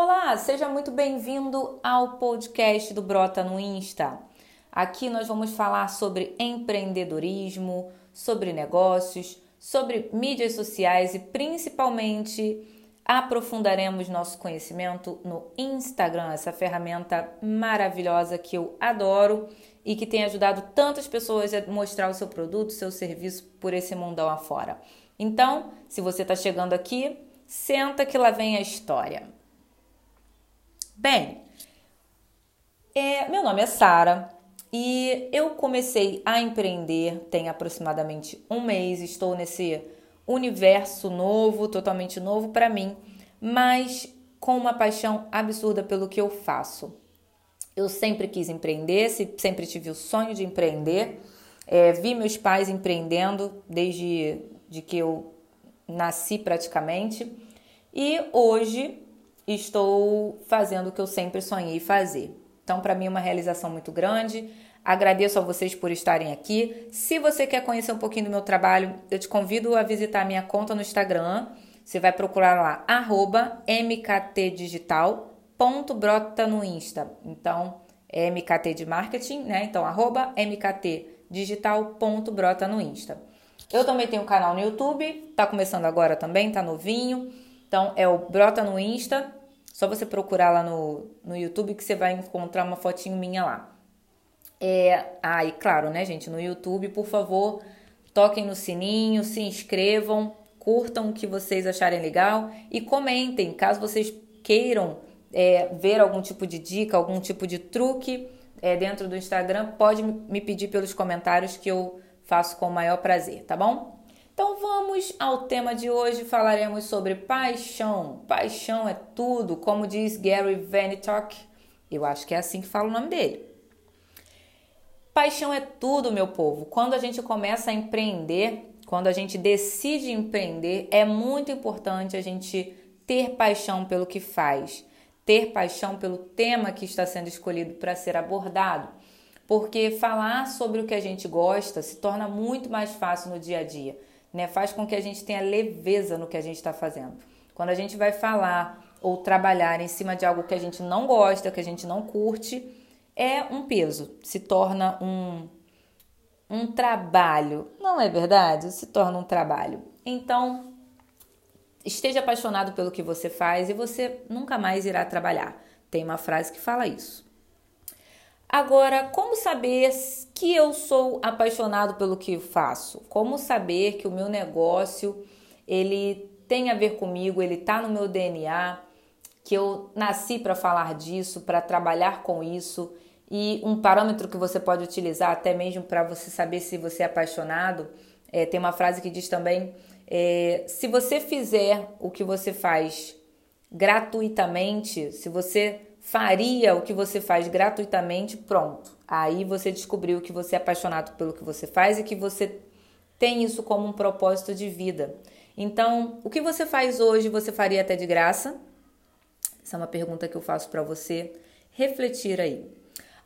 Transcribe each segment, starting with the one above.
Olá, seja muito bem-vindo ao podcast do Brota no Insta. Aqui nós vamos falar sobre empreendedorismo, sobre negócios, sobre mídias sociais e principalmente aprofundaremos nosso conhecimento no Instagram, essa ferramenta maravilhosa que eu adoro e que tem ajudado tantas pessoas a mostrar o seu produto, seu serviço por esse mundão afora. Então, se você está chegando aqui, senta que lá vem a história. Bem, é, meu nome é Sara e eu comecei a empreender tem aproximadamente um mês. Estou nesse universo novo, totalmente novo para mim, mas com uma paixão absurda pelo que eu faço. Eu sempre quis empreender, sempre tive o sonho de empreender. É, vi meus pais empreendendo desde de que eu nasci praticamente. E hoje estou fazendo o que eu sempre sonhei fazer. Então, para mim é uma realização muito grande. Agradeço a vocês por estarem aqui. Se você quer conhecer um pouquinho do meu trabalho, eu te convido a visitar minha conta no Instagram. Você vai procurar lá, arroba mktdigital.brota no Insta. Então, é MKT de marketing, né? Então, arroba mktdigital.brota no Insta. Eu também tenho um canal no YouTube, tá começando agora também, tá novinho. Então, é o Brota no Insta. Só você procurar lá no, no YouTube que você vai encontrar uma fotinho minha lá. É, ah, e claro, né, gente, no YouTube, por favor, toquem no sininho, se inscrevam, curtam o que vocês acharem legal e comentem, caso vocês queiram é, ver algum tipo de dica, algum tipo de truque é, dentro do Instagram, pode me pedir pelos comentários que eu faço com o maior prazer, tá bom? Então vamos ao tema de hoje, falaremos sobre paixão. Paixão é tudo, como diz Gary Vaynerchuk. Eu acho que é assim que fala o nome dele. Paixão é tudo, meu povo. Quando a gente começa a empreender, quando a gente decide empreender, é muito importante a gente ter paixão pelo que faz, ter paixão pelo tema que está sendo escolhido para ser abordado. Porque falar sobre o que a gente gosta se torna muito mais fácil no dia a dia né? Faz com que a gente tenha leveza no que a gente está fazendo. Quando a gente vai falar ou trabalhar em cima de algo que a gente não gosta, que a gente não curte, é um peso, se torna um, um trabalho. Não é verdade? Se torna um trabalho. Então, esteja apaixonado pelo que você faz e você nunca mais irá trabalhar. Tem uma frase que fala isso. Agora, como saber que eu sou apaixonado pelo que faço? Como saber que o meu negócio ele tem a ver comigo, ele está no meu DNA, que eu nasci para falar disso, para trabalhar com isso? E um parâmetro que você pode utilizar até mesmo para você saber se você é apaixonado, é, tem uma frase que diz também: é, se você fizer o que você faz gratuitamente, se você faria o que você faz gratuitamente, pronto. Aí você descobriu que você é apaixonado pelo que você faz e que você tem isso como um propósito de vida. Então, o que você faz hoje você faria até de graça? Essa é uma pergunta que eu faço para você refletir aí.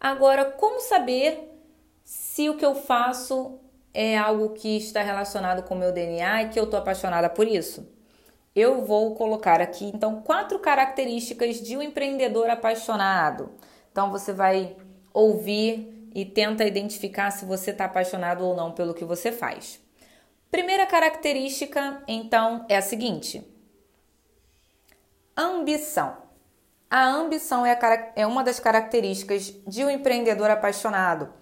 Agora, como saber se o que eu faço é algo que está relacionado com o meu DNA e que eu estou apaixonada por isso? Eu vou colocar aqui então quatro características de um empreendedor apaixonado. Então você vai ouvir e tenta identificar se você está apaixonado ou não pelo que você faz. Primeira característica, então, é a seguinte: ambição. A ambição é, a, é uma das características de um empreendedor apaixonado.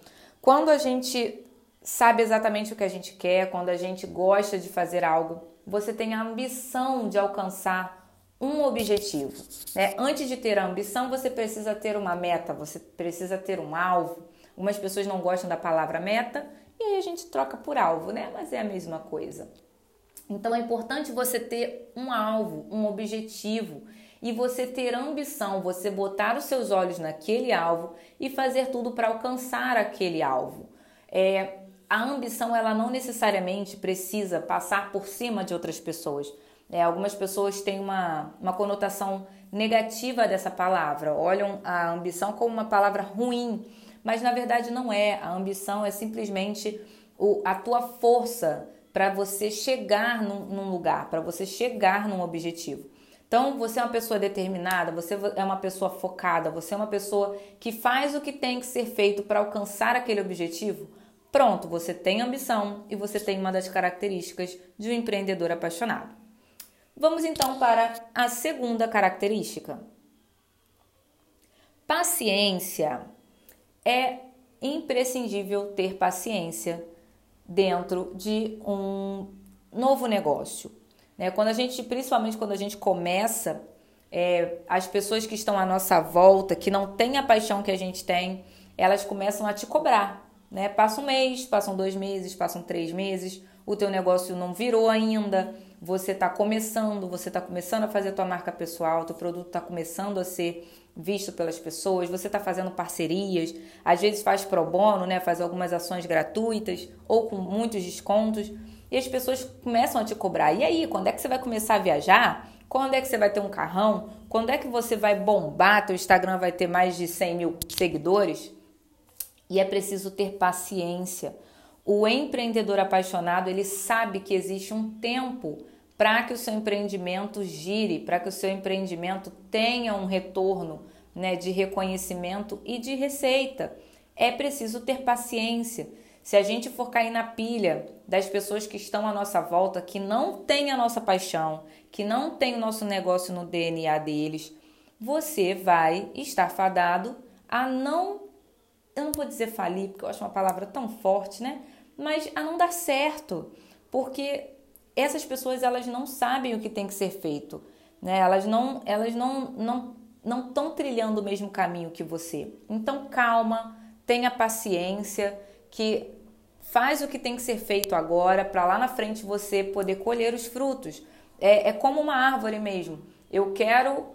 Quando a gente sabe exatamente o que a gente quer, quando a gente gosta de fazer algo, você tem a ambição de alcançar um objetivo. Né? Antes de ter a ambição, você precisa ter uma meta, você precisa ter um alvo. Algumas pessoas não gostam da palavra meta e aí a gente troca por alvo, né? Mas é a mesma coisa. Então é importante você ter um alvo, um objetivo e você ter ambição, você botar os seus olhos naquele alvo e fazer tudo para alcançar aquele alvo. É, a ambição ela não necessariamente precisa passar por cima de outras pessoas. É, algumas pessoas têm uma, uma conotação negativa dessa palavra, olham a ambição como uma palavra ruim, mas na verdade não é. A ambição é simplesmente o, a tua força para você chegar num, num lugar, para você chegar num objetivo. Então, você é uma pessoa determinada, você é uma pessoa focada, você é uma pessoa que faz o que tem que ser feito para alcançar aquele objetivo. Pronto, você tem ambição e você tem uma das características de um empreendedor apaixonado. Vamos então para a segunda característica. Paciência. É imprescindível ter paciência dentro de um novo negócio. Né? Quando a gente, principalmente quando a gente começa, é, as pessoas que estão à nossa volta, que não têm a paixão que a gente tem, elas começam a te cobrar. Né? Passa um mês, passam dois meses, passam três meses, o teu negócio não virou ainda, você está começando, você está começando a fazer a tua marca pessoal, teu produto está começando a ser visto pelas pessoas, você está fazendo parcerias, às vezes faz pro bono, né? faz algumas ações gratuitas ou com muitos descontos e as pessoas começam a te cobrar. E aí, quando é que você vai começar a viajar? Quando é que você vai ter um carrão? Quando é que você vai bombar? Teu Instagram vai ter mais de 100 mil seguidores? E é preciso ter paciência. O empreendedor apaixonado, ele sabe que existe um tempo para que o seu empreendimento gire, para que o seu empreendimento tenha um retorno né, de reconhecimento e de receita. É preciso ter paciência. Se a gente for cair na pilha das pessoas que estão à nossa volta, que não têm a nossa paixão, que não tem o nosso negócio no DNA deles, você vai estar fadado a não, eu não vou dizer falir, porque eu acho uma palavra tão forte, né? Mas a não dar certo, porque essas pessoas elas não sabem o que tem que ser feito, né? Elas não, elas não, não, não estão trilhando o mesmo caminho que você. Então calma, tenha paciência que faz o que tem que ser feito agora para lá na frente você poder colher os frutos. É, é como uma árvore mesmo. Eu quero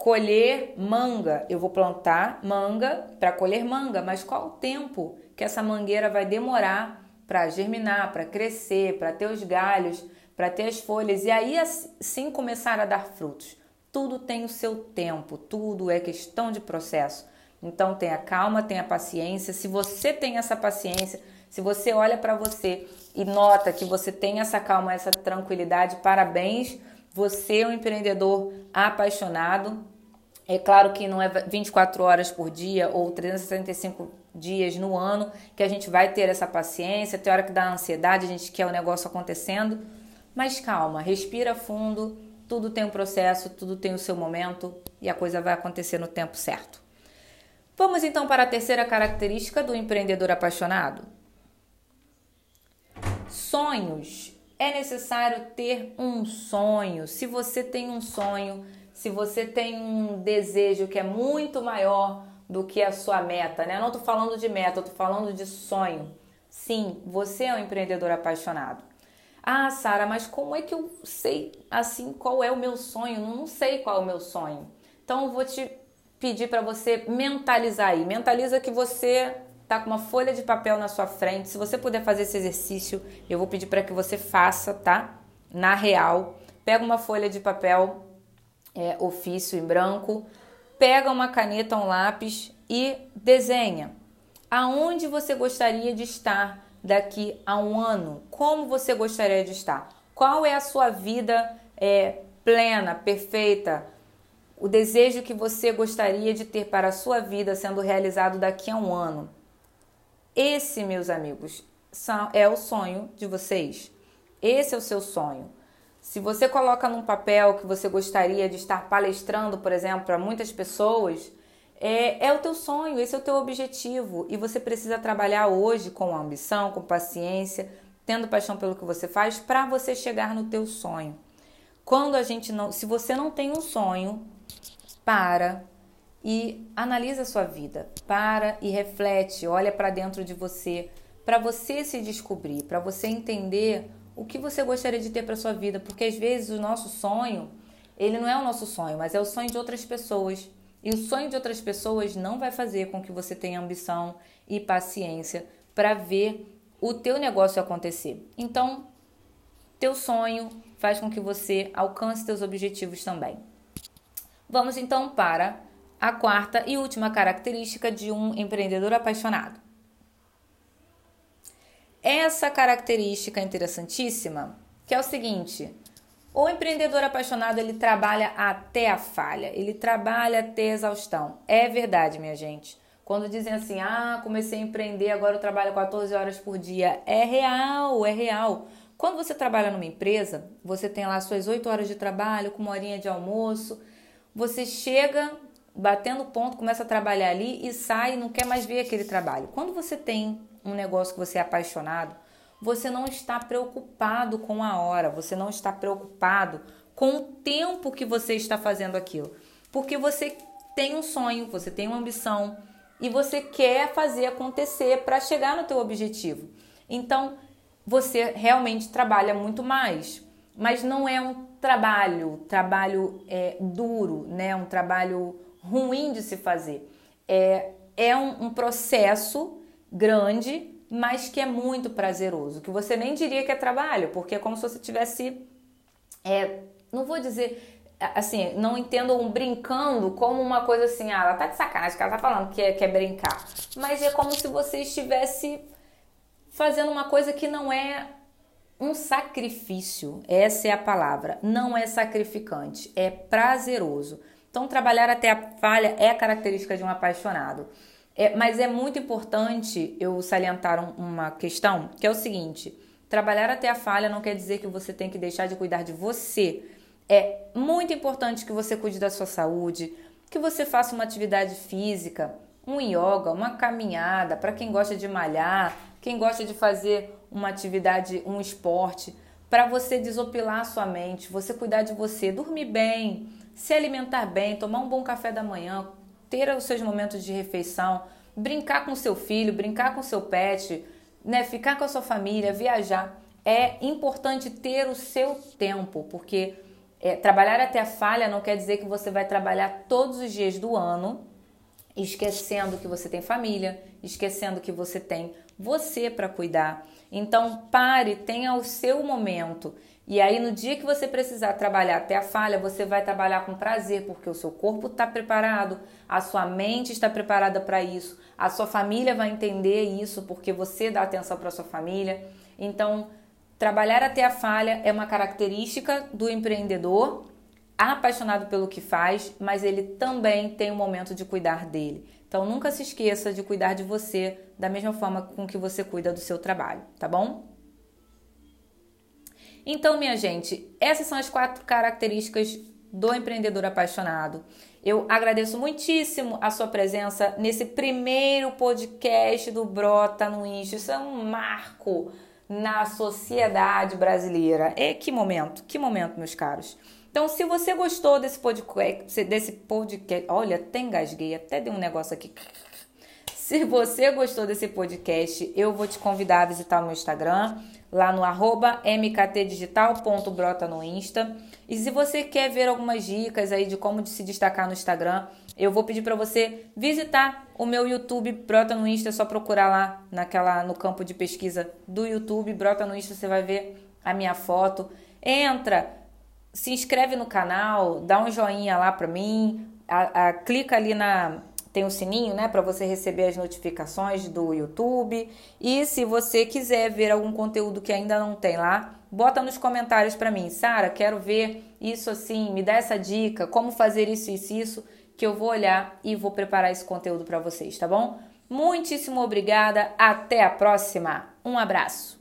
colher manga, eu vou plantar manga para colher manga, mas qual o tempo que essa mangueira vai demorar para germinar, para crescer, para ter os galhos, para ter as folhas e aí sim começar a dar frutos? Tudo tem o seu tempo, tudo é questão de processo. Então tenha calma, tenha paciência. Se você tem essa paciência, se você olha para você e nota que você tem essa calma, essa tranquilidade, parabéns. Você é um empreendedor apaixonado. É claro que não é 24 horas por dia ou 365 dias no ano que a gente vai ter essa paciência. Tem hora que dá ansiedade, a gente quer o negócio acontecendo. Mas calma, respira fundo. Tudo tem um processo, tudo tem o seu momento e a coisa vai acontecer no tempo certo. Vamos então para a terceira característica do empreendedor apaixonado. Sonhos. É necessário ter um sonho. Se você tem um sonho, se você tem um desejo que é muito maior do que a sua meta, né? Eu não estou falando de meta, eu estou falando de sonho. Sim, você é um empreendedor apaixonado. Ah, Sara, mas como é que eu sei assim qual é o meu sonho? Não sei qual é o meu sonho. Então eu vou te pedir para você mentalizar aí. Mentaliza que você tá com uma folha de papel na sua frente. Se você puder fazer esse exercício, eu vou pedir para que você faça, tá? Na real, pega uma folha de papel é, ofício em branco, pega uma caneta, um lápis e desenha aonde você gostaria de estar daqui a um ano, como você gostaria de estar, qual é a sua vida é, plena, perfeita, o desejo que você gostaria de ter para a sua vida sendo realizado daqui a um ano. Esse, meus amigos, é o sonho de vocês. Esse é o seu sonho. Se você coloca num papel que você gostaria de estar palestrando, por exemplo, para muitas pessoas, é, é o teu sonho, esse é o teu objetivo. E você precisa trabalhar hoje com ambição, com paciência, tendo paixão pelo que você faz, para você chegar no teu sonho. Quando a gente não, se você não tem um sonho, para e analisa a sua vida. Para e reflete, olha para dentro de você, para você se descobrir, para você entender o que você gostaria de ter para sua vida, porque às vezes o nosso sonho, ele não é o nosso sonho, mas é o sonho de outras pessoas. E o sonho de outras pessoas não vai fazer com que você tenha ambição e paciência para ver o teu negócio acontecer. Então, teu sonho faz com que você alcance seus objetivos também. Vamos então para a quarta e última característica de um empreendedor apaixonado. Essa característica interessantíssima, que é o seguinte: O empreendedor apaixonado, ele trabalha até a falha, ele trabalha até a exaustão. É verdade, minha gente. Quando dizem assim, ah, comecei a empreender, agora eu trabalho 14 horas por dia. É real, é real. Quando você trabalha numa empresa, você tem lá suas 8 horas de trabalho, com uma horinha de almoço, você chega batendo ponto, começa a trabalhar ali e sai, não quer mais ver aquele trabalho. Quando você tem um negócio que você é apaixonado, você não está preocupado com a hora, você não está preocupado com o tempo que você está fazendo aquilo. Porque você tem um sonho, você tem uma ambição e você quer fazer acontecer para chegar no teu objetivo. Então, você realmente trabalha muito mais, mas não é um trabalho, trabalho é, duro, né? Um trabalho ruim de se fazer. É, é um, um processo grande mas que é muito prazeroso, que você nem diria que é trabalho, porque é como se você tivesse, é, não vou dizer, assim, não entendo um brincando como uma coisa assim, ah, ela tá de sacanagem, que ela tá falando que é, que é brincar, mas é como se você estivesse fazendo uma coisa que não é um sacrifício, essa é a palavra, não é sacrificante, é prazeroso. Então, trabalhar até a falha é característica de um apaixonado. É, mas é muito importante eu salientar uma questão que é o seguinte: trabalhar até a falha não quer dizer que você tem que deixar de cuidar de você. É muito importante que você cuide da sua saúde, que você faça uma atividade física, um yoga, uma caminhada, para quem gosta de malhar, quem gosta de fazer uma atividade, um esporte, para você desopilar a sua mente, você cuidar de você, dormir bem, se alimentar bem, tomar um bom café da manhã, ter os seus momentos de refeição, brincar com seu filho, brincar com seu pet, né, ficar com a sua família, viajar. É importante ter o seu tempo, porque é, trabalhar até a falha não quer dizer que você vai trabalhar todos os dias do ano, esquecendo que você tem família, esquecendo que você tem você para cuidar. Então, pare, tenha o seu momento. E aí, no dia que você precisar trabalhar até a falha, você vai trabalhar com prazer, porque o seu corpo está preparado, a sua mente está preparada para isso, a sua família vai entender isso, porque você dá atenção para sua família. Então, trabalhar até a falha é uma característica do empreendedor apaixonado pelo que faz, mas ele também tem um momento de cuidar dele. Então, nunca se esqueça de cuidar de você da mesma forma com que você cuida do seu trabalho, tá bom? Então, minha gente, essas são as quatro características do empreendedor apaixonado. Eu agradeço muitíssimo a sua presença nesse primeiro podcast do Brota no Insta. Isso é um marco na sociedade brasileira. É que momento, que momento, meus caros. Então, se você gostou desse podcast, desse podcast, olha, até engasguei, até dei um negócio aqui. Se você gostou desse podcast, eu vou te convidar a visitar o meu Instagram lá no arroba mktdigital.brota no Insta. E se você quer ver algumas dicas aí de como se destacar no Instagram, eu vou pedir para você visitar o meu YouTube Brota no Insta, é só procurar lá naquela no campo de pesquisa do YouTube, Brota no Insta, você vai ver a minha foto. Entra, se inscreve no canal, dá um joinha lá para mim, a, a, clica ali na tem o sininho, né, para você receber as notificações do YouTube. E se você quiser ver algum conteúdo que ainda não tem lá, bota nos comentários para mim, Sara, quero ver isso assim, me dá essa dica, como fazer isso isso isso, que eu vou olhar e vou preparar esse conteúdo para vocês, tá bom? Muitíssimo obrigada, até a próxima. Um abraço.